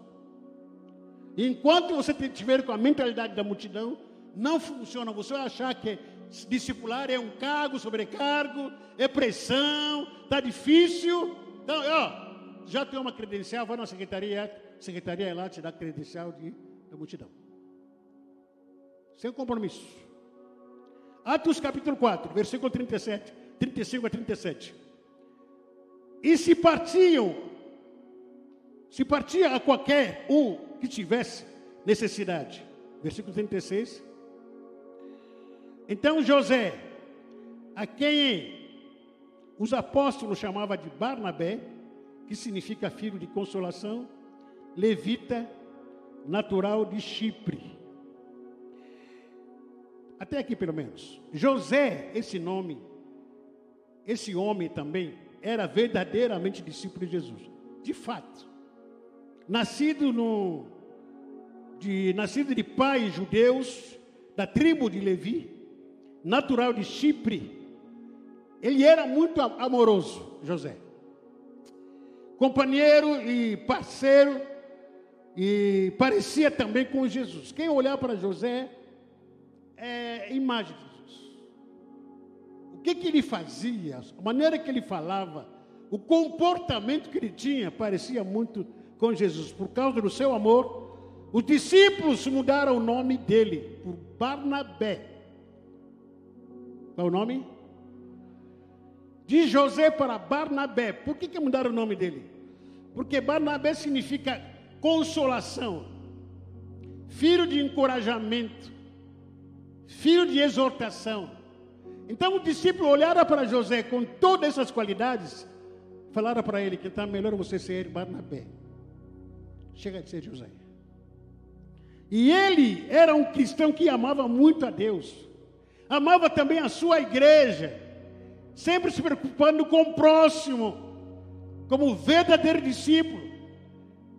[SPEAKER 1] Enquanto você estiver com a mentalidade da multidão, não funciona. Você vai achar que discipular é um cargo, sobrecargo, é pressão, está difícil. Então, ó, já tem uma credencial, vai na secretaria, secretaria lá te dá credencial de, da multidão. Sem compromisso. Atos capítulo 4, versículo 37, 35 a 37. E se partiam, se partia a qualquer um que tivesse necessidade. Versículo 36. Então José, a quem os apóstolos chamavam de Barnabé, que significa filho de consolação, levita, natural de Chipre. Até aqui pelo menos. José, esse nome, esse homem também, era verdadeiramente discípulo de Jesus. De fato. Nascido no de nascido de pais judeus da tribo de Levi, natural de Chipre, ele era muito amoroso, José. Companheiro e parceiro, e parecia também com Jesus. Quem olhar para José, é imagem de Jesus. O que, que ele fazia, a maneira que ele falava, o comportamento que ele tinha, parecia muito com Jesus. Por causa do seu amor, os discípulos mudaram o nome dele por Barnabé. Qual é o nome? De José para Barnabé. Por que, que mudaram o nome dele? Porque Barnabé significa consolação, filho de encorajamento, filho de exortação. Então o discípulo olhara para José com todas essas qualidades, falara para ele que está melhor você ser Barnabé. Chega de ser José. E ele era um cristão que amava muito a Deus, amava também a sua igreja sempre se preocupando com o próximo, como verdadeiro discípulo.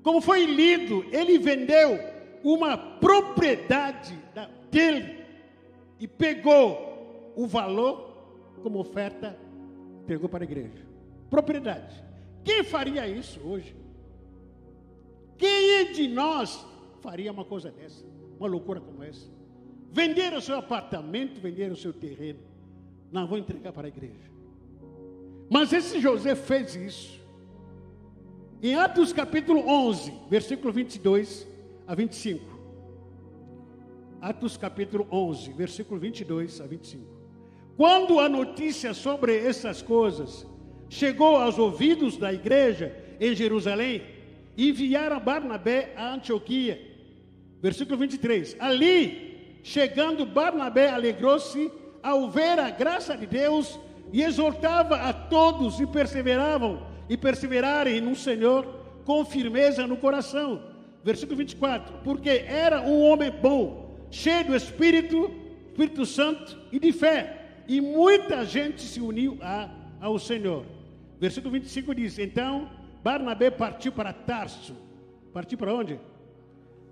[SPEAKER 1] Como foi lido, ele vendeu uma propriedade dele e pegou o valor como oferta, pegou para a igreja. Propriedade. Quem faria isso hoje? Quem de nós faria uma coisa dessa? Uma loucura como essa? Vender o seu apartamento, vender o seu terreno não, vou entregar para a igreja. Mas esse José fez isso. Em Atos capítulo 11, versículo 22 a 25. Atos capítulo 11, versículo 22 a 25. Quando a notícia sobre essas coisas chegou aos ouvidos da igreja em Jerusalém, enviaram Barnabé a Antioquia. Versículo 23. Ali, chegando Barnabé, alegrou-se ao ver a graça de Deus e exortava a todos e perseveravam e perseverarem no Senhor com firmeza no coração. Versículo 24: Porque era um homem bom, cheio do Espírito, Espírito Santo e de fé, e muita gente se uniu a, ao Senhor. Versículo 25 diz: Então Barnabé partiu para Tarso. Partiu para onde?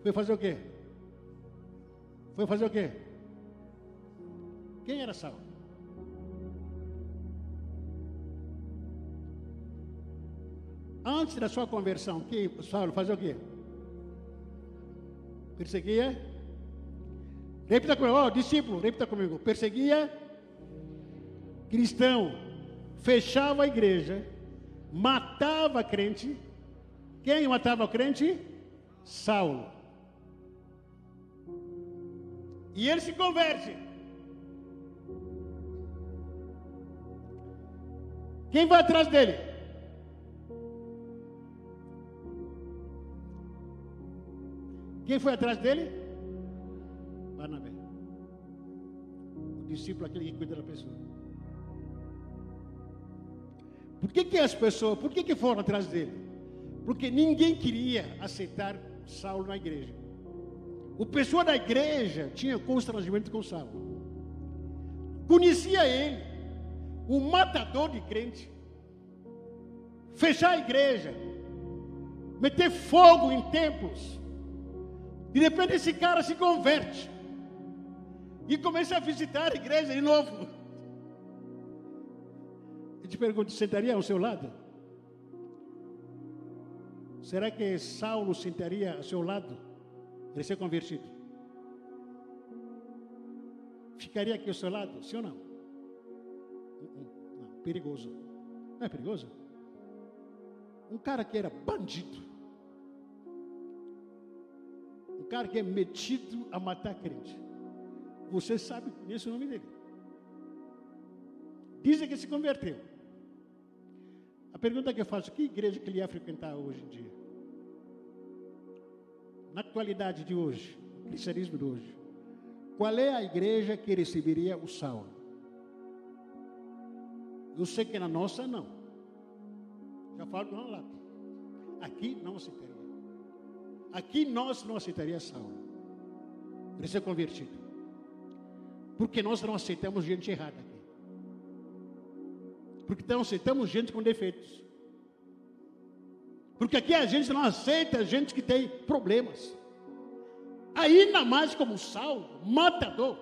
[SPEAKER 1] Foi fazer o quê? Foi fazer o quê? Quem era Saulo? Antes da sua conversão, que Saulo fazia o quê? Perseguia. Repita comigo, oh, discípulo, repita comigo. Perseguia cristão, fechava a igreja, matava crente. Quem matava crente? Saulo. E ele se converte. Quem vai atrás dele? Quem foi atrás dele? Barnabé. O discípulo aquele que cuida da pessoa. Por que, que as pessoas, por que, que foram atrás dele? Porque ninguém queria aceitar Saulo na igreja. O pessoal da igreja tinha constrangimento com Saulo. Conhecia ele, o matador de crente. Fechar a igreja, meter fogo em templos de repente esse cara se converte e começa a visitar a igreja de novo. Eu te pergunto, sentaria ao seu lado? Será que Saulo sentaria ao seu lado? Ele ser convertido? Ficaria aqui ao seu lado? Sim ou não? Perigoso. Não é perigoso? Um cara que era bandido um cara que é metido a matar crente. Você sabe, conhece o nome dele. Dizem que se converteu. A pergunta que eu faço, que igreja que ele ia frequentar hoje em dia? Na atualidade de hoje, o cristianismo de hoje, qual é a igreja que receberia o Saulo? Eu sei que na nossa não. Já falo do lá. Aqui não aceitaria. Aqui nós não aceitaria Saulo. Ele ser convertido. Porque nós não aceitamos gente errada aqui. Porque não aceitamos gente com defeitos. Porque aqui a gente não aceita gente que tem problemas. Ainda mais como Saulo, matador.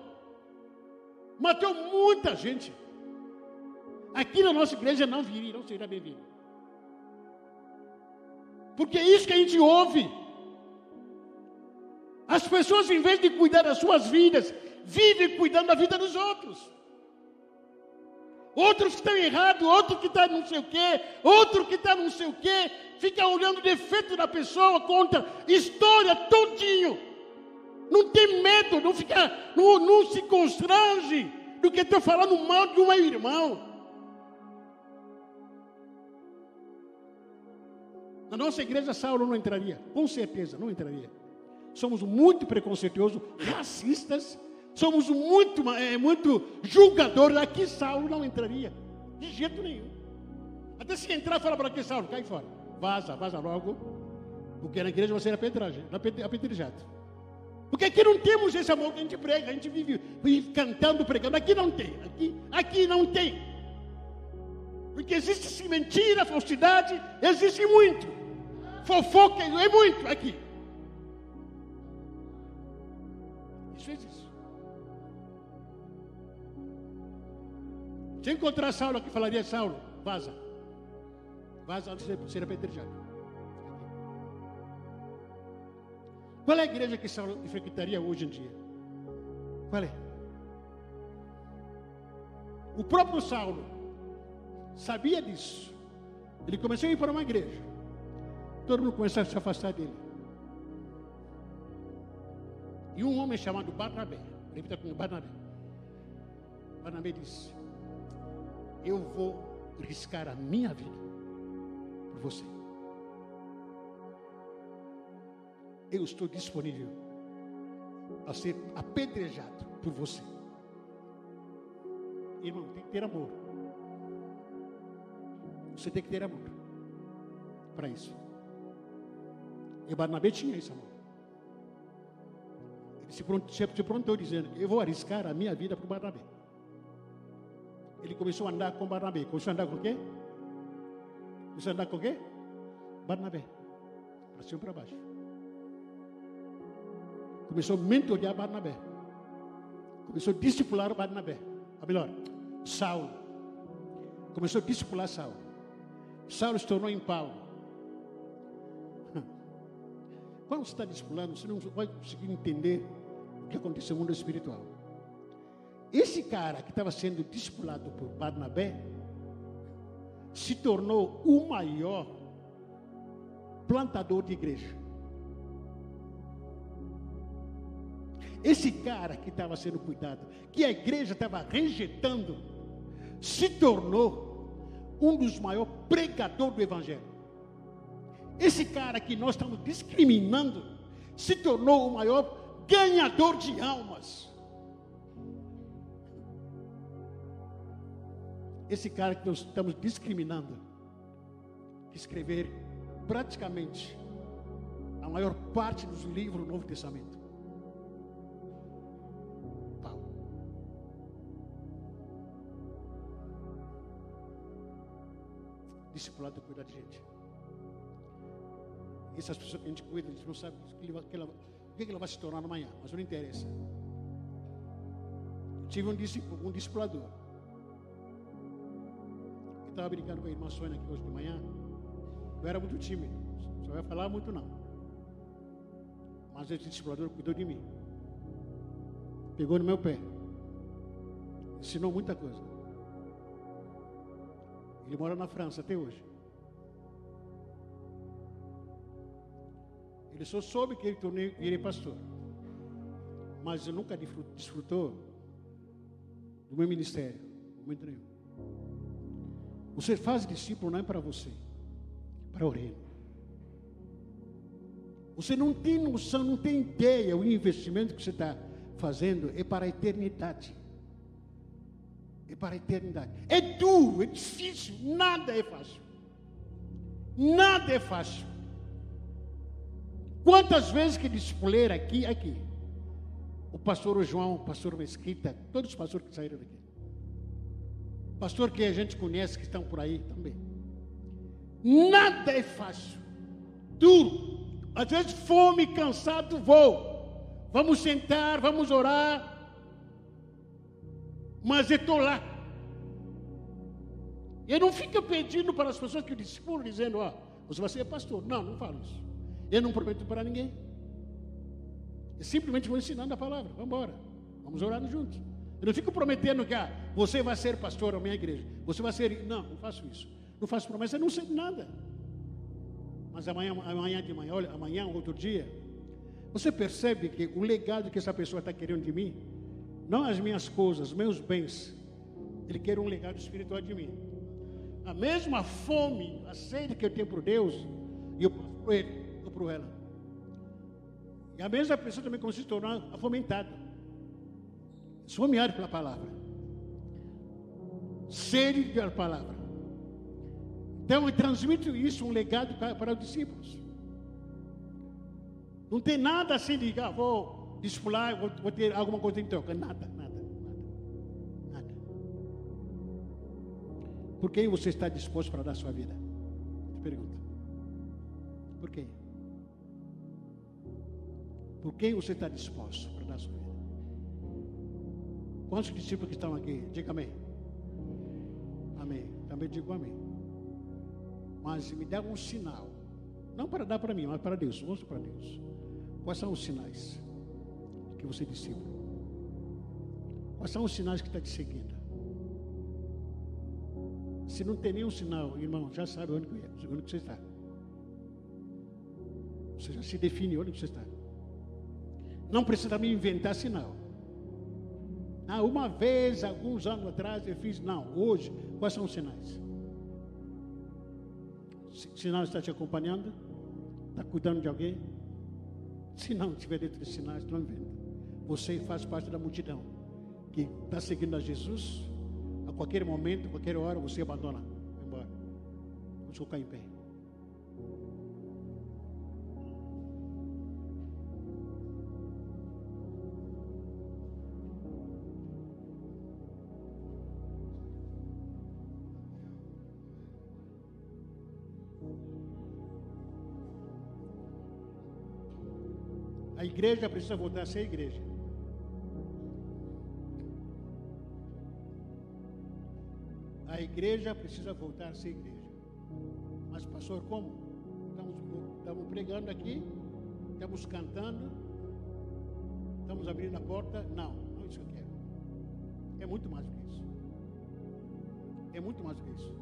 [SPEAKER 1] Matou muita gente. Aqui na nossa igreja não viria, não seria bem-vindo. Porque é isso que a gente ouve. As pessoas, em vez de cuidar das suas vidas, vivem cuidando da vida dos outros. Outros que estão errados, outro que está não sei o quê, outro que está não sei o quê, fica olhando o defeito da pessoa, conta história todinho. Não tem medo, não fica, não, não se constrange do que está falando mal de um irmão. Na nossa igreja, Saulo não entraria, com certeza, não entraria somos muito preconceituosos, racistas, somos muito, é, muito julgadores. Aqui Saulo não entraria, de jeito nenhum. Até se entrar, fala para aqui, Saulo, cai fora. Vaza, vaza logo. Porque na igreja você era apedrejado. Porque aqui não temos esse amor que a gente prega, a gente vive cantando, pregando. Aqui não tem, aqui, aqui não tem. Porque existe mentira, falsidade, existe muito. Fofoca é muito aqui. fez isso. Se encontrar Saulo aqui, falaria: Saulo, vaza. Vaza antes de ser apedrejado. Qual é a igreja que Saulo frequentaria hoje em dia? Qual é? O próprio Saulo sabia disso. Ele começou a ir para uma igreja. Todo mundo começou a se afastar dele. E um homem chamado Barnabé, repita com Barnabé. Barnabé disse: Eu vou riscar a minha vida por você. Eu estou disponível a ser apedrejado por você. Irmão, tem que ter amor. Você tem que ter amor. para isso. E Barnabé tinha isso, amor. Ele se, pronto, se prontou dizendo: Eu vou arriscar a minha vida para Barnabé. Ele começou a andar com Barnabé. Começou a andar com quê? Começou a andar com quê? Barnabé. Para cima e para baixo. Começou a mentorear Barnabé. Começou a discipular Barnabé. Ou melhor, Saulo. Começou a discipular Saulo. Saulo se tornou em Paulo. Quando você está discipulando, você não vai conseguir entender o que aconteceu no mundo espiritual. Esse cara que estava sendo discipulado por Barnabé se tornou o maior plantador de igreja. Esse cara que estava sendo cuidado, que a igreja estava rejeitando, se tornou um dos maiores pregadores do Evangelho. Esse cara que nós estamos discriminando, se tornou o maior ganhador de almas. Esse cara que nós estamos discriminando, escrever praticamente a maior parte dos livros do Novo Testamento. discipulado cuidar de gente. Essas pessoas que a gente cuida, a gente não sabe o que, que ela, que vai se tornar amanhã, mas não interessa. Eu tive um, um discipulador. Eu estava brincando com a irmã Sônia aqui hoje de manhã. Eu era muito tímido, só vai falar muito não. Mas esse discipulador cuidou de mim. Pegou no meu pé. Ensinou muita coisa. Ele mora na França até hoje. Ele só soube que ele tornei, ele é pastor. Mas ele nunca desfrutou do meu ministério. Momento nenhum. Você faz discípulo não é para você, é para o reino. Você não tem noção, não tem ideia, o investimento que você está fazendo é para a eternidade e para a eternidade. É duro, é difícil, nada é fácil. Nada é fácil. Quantas vezes que discipulei aqui, aqui. O pastor João, o pastor Mesquita, todos os pastores que saíram daqui. Pastor que a gente conhece que estão por aí também. Nada é fácil. Duro. Às vezes fome, cansado, vou. Vamos sentar, vamos orar mas eu estou lá. Eu não fico pedindo para as pessoas que eu discipulo, dizendo, ó, você vai ser pastor. Não, não falo isso. Eu não prometo para ninguém. Eu simplesmente vou ensinando a palavra. Vamos embora. Vamos orar juntos. Eu não fico prometendo que ah, você vai ser pastor na minha igreja. Você vai ser. Não, não faço isso. Não faço promessa, não sei nada. Mas amanhã, amanhã de manhã, olha, amanhã, outro dia, você percebe que o legado que essa pessoa está querendo de mim não as minhas coisas, meus bens. Ele quer um legado espiritual de mim. A mesma fome, a sede que eu tenho por Deus, e eu passo por ele, ou por ela. E a mesma pessoa também começa a se tornar afomentada. Esfomeado pela palavra. Sede pela palavra. Então eu transmito isso, um legado para, para os discípulos. Não tem nada assim de, ah, vou discipular, vou, vou ter alguma coisa em troca. Nada, nada, nada. Nada. Por quem você está disposto para dar a sua vida? Te pergunto. Por quem? Por quem você está disposto para dar sua vida? Quantos discípulos que estão aqui? Diga amém. Amém. Também digo amém. Mas me dá um sinal. Não para dar para mim, mas para Deus. Mostra para Deus. Quais são os sinais? que você é discípulo? Quais são os sinais que está te seguindo? Se não tem nenhum sinal, irmão, já sabe onde, onde você está. Você já se define onde você está. Não precisa me inventar sinal. Ah, uma vez, alguns anos atrás, eu fiz. Não, hoje, quais são os sinais? Sinal está te acompanhando? Está cuidando de alguém? Se não estiver dentro dos sinais, não inventa. Você faz parte da multidão que está seguindo a Jesus. A qualquer momento, a qualquer hora, você abandona. Vai embora. Vamos colocar em pé. Igreja precisa voltar a ser igreja. A igreja precisa voltar a ser igreja. Mas, pastor, como? Estamos, estamos pregando aqui, estamos cantando, estamos abrindo a porta. Não, não é isso que eu quero. É muito mais do que isso. É muito mais do que isso.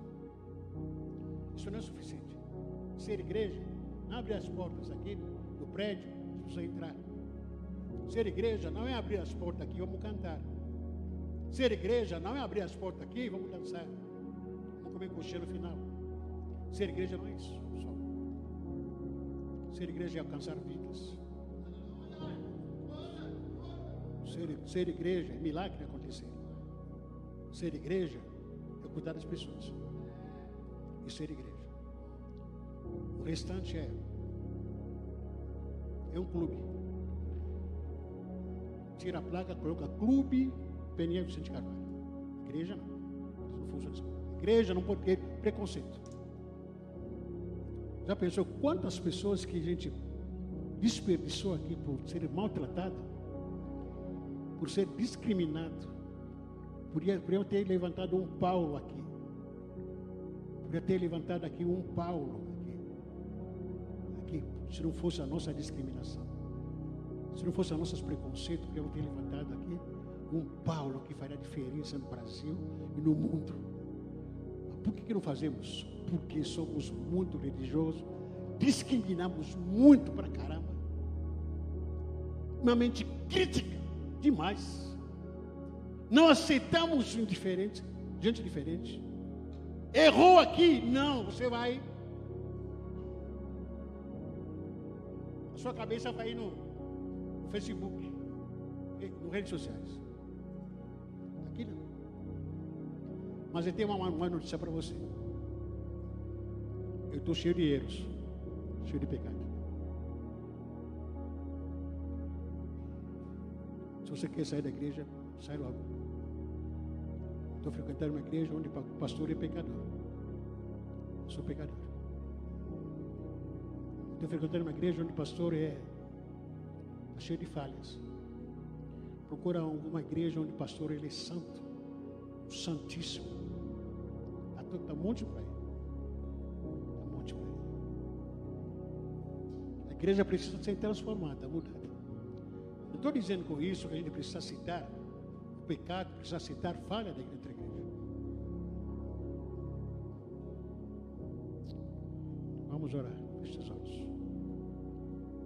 [SPEAKER 1] Isso não é suficiente. Ser igreja, abrir as portas aqui do prédio, se você entrar. Ser igreja não é abrir as portas aqui, vamos cantar. Ser igreja não é abrir as portas aqui, vamos dançar. Vamos comer coxinha no final. Ser igreja não é isso. Ser igreja é alcançar vidas. Ser, ser igreja é milagre acontecer. Ser igreja é cuidar das pessoas. E ser igreja. O restante é é um clube. Tira a placa, coloca clube Peniel Vicente Carvalho. Igreja não. Não funciona assim. Igreja não pode ter preconceito. Já pensou quantas pessoas que a gente desperdiçou aqui por ser maltratado, por ser discriminado? Podia, podia ter levantado um Paulo aqui. Podia ter levantado aqui um Paulo aqui. Aqui, se não fosse a nossa discriminação. Se não fosse os nossos preconceitos, podia ter levantado aqui um Paulo que faria diferença no Brasil e no mundo. Por que, que não fazemos? Porque somos muito religiosos, discriminamos muito para caramba. Uma mente crítica demais. Não aceitamos indiferente, gente diferente. Errou aqui? Não, você vai. A sua cabeça vai no Facebook, nas redes sociais. Aqui não. Mas eu tenho uma, uma notícia para você. Eu estou cheio de erros, cheio de pecado. Se você quer sair da igreja, sai logo. Estou frequentando uma igreja onde o pastor é pecador. Eu sou pecador. Estou frequentando uma igreja onde o pastor é cheio de falhas. Procura alguma igreja onde o pastor ele é santo, santíssimo. Está tá um monte para ele. Está monte para ele. A igreja precisa ser transformada, mudada. Não estou dizendo com isso que a gente precisa aceitar o pecado, precisa aceitar falha da igreja. Vamos orar. Feche os olhos.